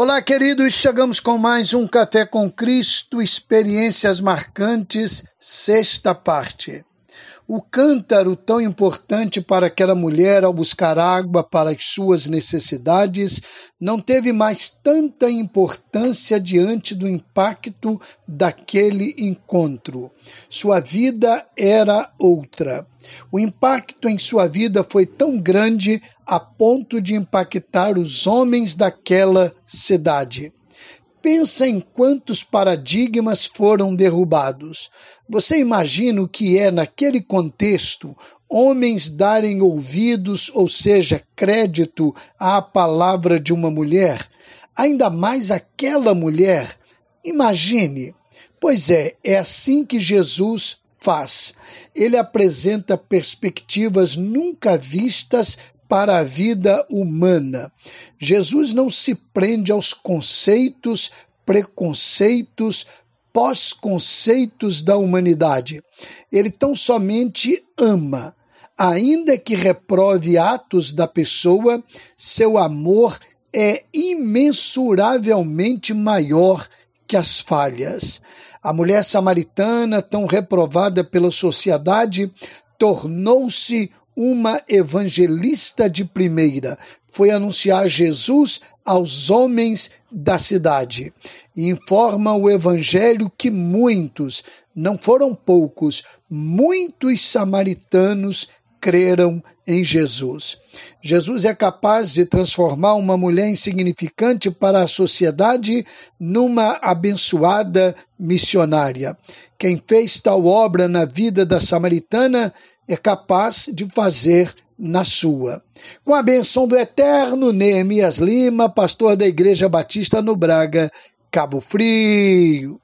Olá, queridos, chegamos com mais um Café com Cristo, experiências marcantes, sexta parte. O cântaro, tão importante para aquela mulher ao buscar água para as suas necessidades, não teve mais tanta importância diante do impacto daquele encontro. Sua vida era outra. O impacto em sua vida foi tão grande a ponto de impactar os homens daquela cidade. Pensa em quantos paradigmas foram derrubados. Você imagina o que é, naquele contexto, homens darem ouvidos, ou seja, crédito à palavra de uma mulher? Ainda mais aquela mulher. Imagine. Pois é, é assim que Jesus faz. Ele apresenta perspectivas nunca vistas para a vida humana. Jesus não se prende aos conceitos, preconceitos, pós-conceitos da humanidade. Ele tão somente ama. Ainda que reprove atos da pessoa, seu amor é imensuravelmente maior que as falhas. A mulher samaritana, tão reprovada pela sociedade, tornou-se uma evangelista de primeira. Foi anunciar Jesus aos homens da cidade. Informa o evangelho que muitos, não foram poucos, muitos samaritanos creram em Jesus. Jesus é capaz de transformar uma mulher insignificante para a sociedade numa abençoada missionária. Quem fez tal obra na vida da samaritana é capaz de fazer na sua. Com a benção do eterno Neemias Lima, pastor da Igreja Batista no Braga, Cabo Frio.